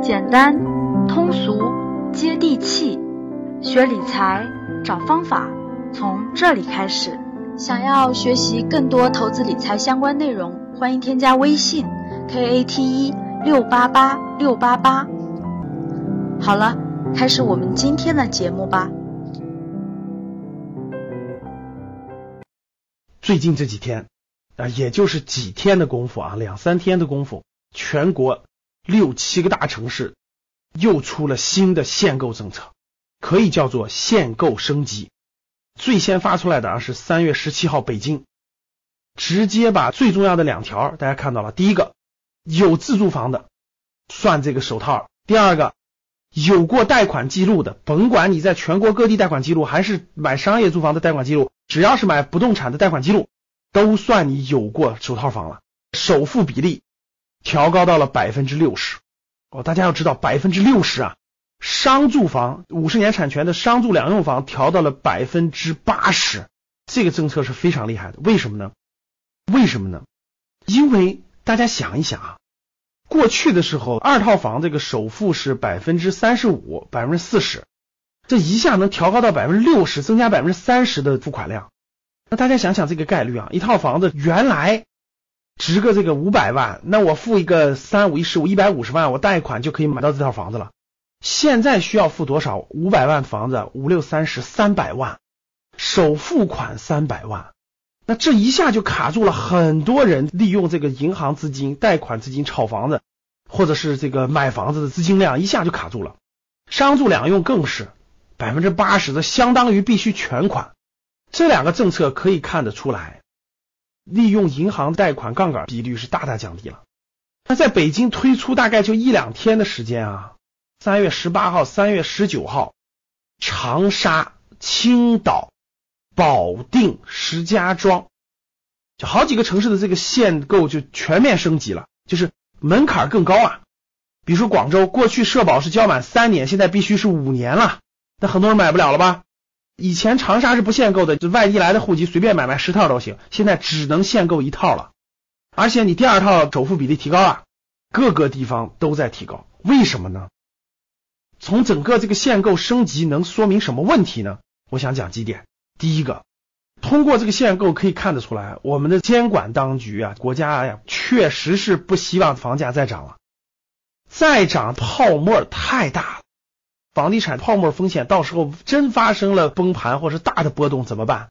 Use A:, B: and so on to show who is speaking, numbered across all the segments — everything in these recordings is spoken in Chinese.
A: 简单、通俗、接地气，学理财找方法，从这里开始。想要学习更多投资理财相关内容，欢迎添加微信 k a t 一六八八六八八。好了，开始我们今天的节目吧。
B: 最近这几天啊，也就是几天的功夫啊，两三天的功夫，全国六七个大城市又出了新的限购政策，可以叫做限购升级。最先发出来的啊是三月十七号北京，直接把最重要的两条大家看到了，第一个有自住房的算这个首套，第二个有过贷款记录的，甭管你在全国各地贷款记录还是买商业住房的贷款记录，只要是买不动产的贷款记录，都算你有过首套房了，首付比例调高到了百分之六十哦，大家要知道百分之六十啊。商住房五十年产权的商住两用房调到了百分之八十，这个政策是非常厉害的。为什么呢？为什么呢？因为大家想一想啊，过去的时候二套房这个首付是百分之三十五、百分之四十，这一下能调高到百分之六十，增加百分之三十的付款量。那大家想想这个概率啊，一套房子原来值个这个五百万，那我付一个三五一十五一百五十万，我贷款就可以买到这套房子了。现在需要付多少？五百万房子，五六三十，三百万，首付款三百万，那这一下就卡住了很多人利用这个银行资金、贷款资金炒房子，或者是这个买房子的资金量一下就卡住了。商住两用更是百分之八十的，相当于必须全款。这两个政策可以看得出来，利用银行贷款杠杆比率是大大降低了。那在北京推出大概就一两天的时间啊。三月十八号、三月十九号，长沙、青岛、保定、石家庄，就好几个城市的这个限购就全面升级了，就是门槛更高啊。比如说广州，过去社保是交满三年，现在必须是五年了，那很多人买不了了吧？以前长沙是不限购的，就外地来的户籍随便买买十套都行，现在只能限购一套了。而且你第二套首付比例提高了，各个地方都在提高，为什么呢？从整个这个限购升级能说明什么问题呢？我想讲几点。第一个，通过这个限购可以看得出来，我们的监管当局啊，国家呀，确实是不希望房价再涨了，再涨泡沫太大了，房地产泡沫风险到时候真发生了崩盘或是大的波动怎么办？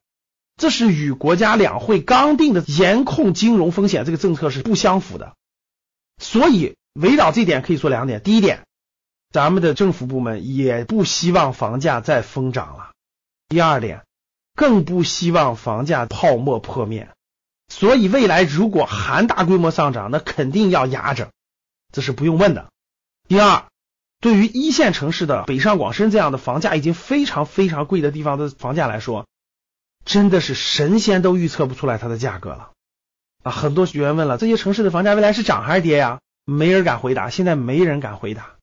B: 这是与国家两会刚定的严控金融风险这个政策是不相符的。所以围绕这点可以说两点。第一点。咱们的政府部门也不希望房价再疯涨了。第二点，更不希望房价泡沫破灭。所以未来如果还大规模上涨，那肯定要压着，这是不用问的。第二，对于一线城市的北上广深这样的房价已经非常非常贵的地方的房价来说，真的是神仙都预测不出来它的价格了啊！很多学员问了，这些城市的房价未来是涨还是跌呀？没人敢回答，现在没人敢回答。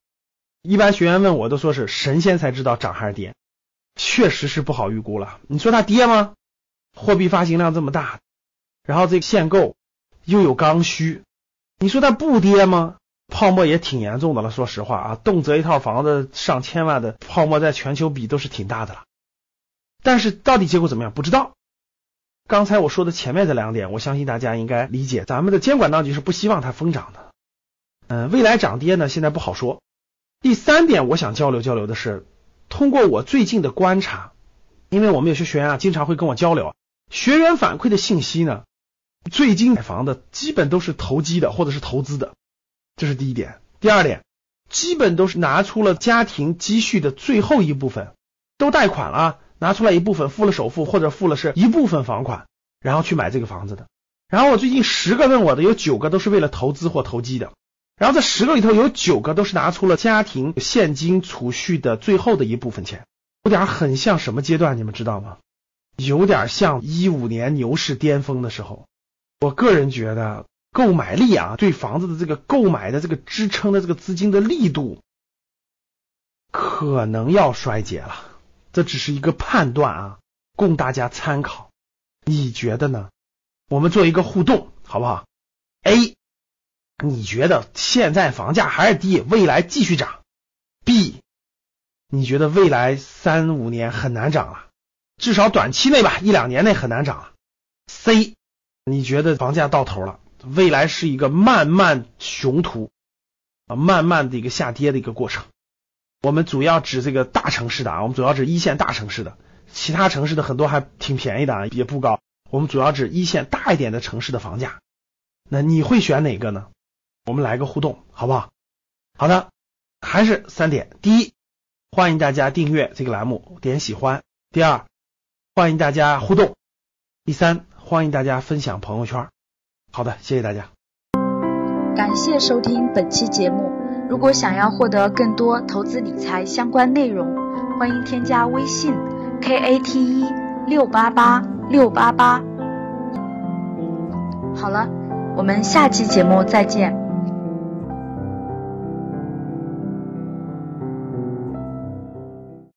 B: 一般学员问我都说是神仙才知道涨还是跌，确实是不好预估了。你说它跌吗？货币发行量这么大，然后这个限购又有刚需，你说它不跌吗？泡沫也挺严重的了。说实话啊，动辄一套房子上千万的泡沫，在全球比都是挺大的了。但是到底结果怎么样？不知道。刚才我说的前面这两点，我相信大家应该理解，咱们的监管当局是不希望它疯涨的。嗯，未来涨跌呢，现在不好说。第三点，我想交流交流的是，通过我最近的观察，因为我们有些学员啊，经常会跟我交流，学员反馈的信息呢，最近买房的基本都是投机的或者是投资的，这是第一点。第二点，基本都是拿出了家庭积蓄的最后一部分，都贷款了，拿出来一部分付了首付或者付了是一部分房款，然后去买这个房子的。然后我最近十个问我的，有九个都是为了投资或投机的。然后这十个里头有九个都是拿出了家庭现金储蓄的最后的一部分钱，有点很像什么阶段？你们知道吗？有点像一五年牛市巅峰的时候。我个人觉得购买力啊，对房子的这个购买的这个支撑的这个资金的力度，可能要衰竭了。这只是一个判断啊，供大家参考。你觉得呢？我们做一个互动，好不好？A。你觉得现在房价还是低，未来继续涨？B，你觉得未来三五年很难涨了，至少短期内吧，一两年内很难涨了。C，你觉得房价到头了，未来是一个漫漫雄途啊，慢慢的一个下跌的一个过程。我们主要指这个大城市的啊，我们主要指一线大城市的，其他城市的很多还挺便宜的啊，也不高。我们主要指一线大一点的城市的房价。那你会选哪个呢？我们来个互动，好不好？好的，还是三点。第一，欢迎大家订阅这个栏目，点喜欢。第二，欢迎大家互动。第三，欢迎大家分享朋友圈。好的，谢谢大家。
A: 感谢收听本期节目。如果想要获得更多投资理财相关内容，欢迎添加微信 k a t e 六八八六八八。好了，我们下期节目再见。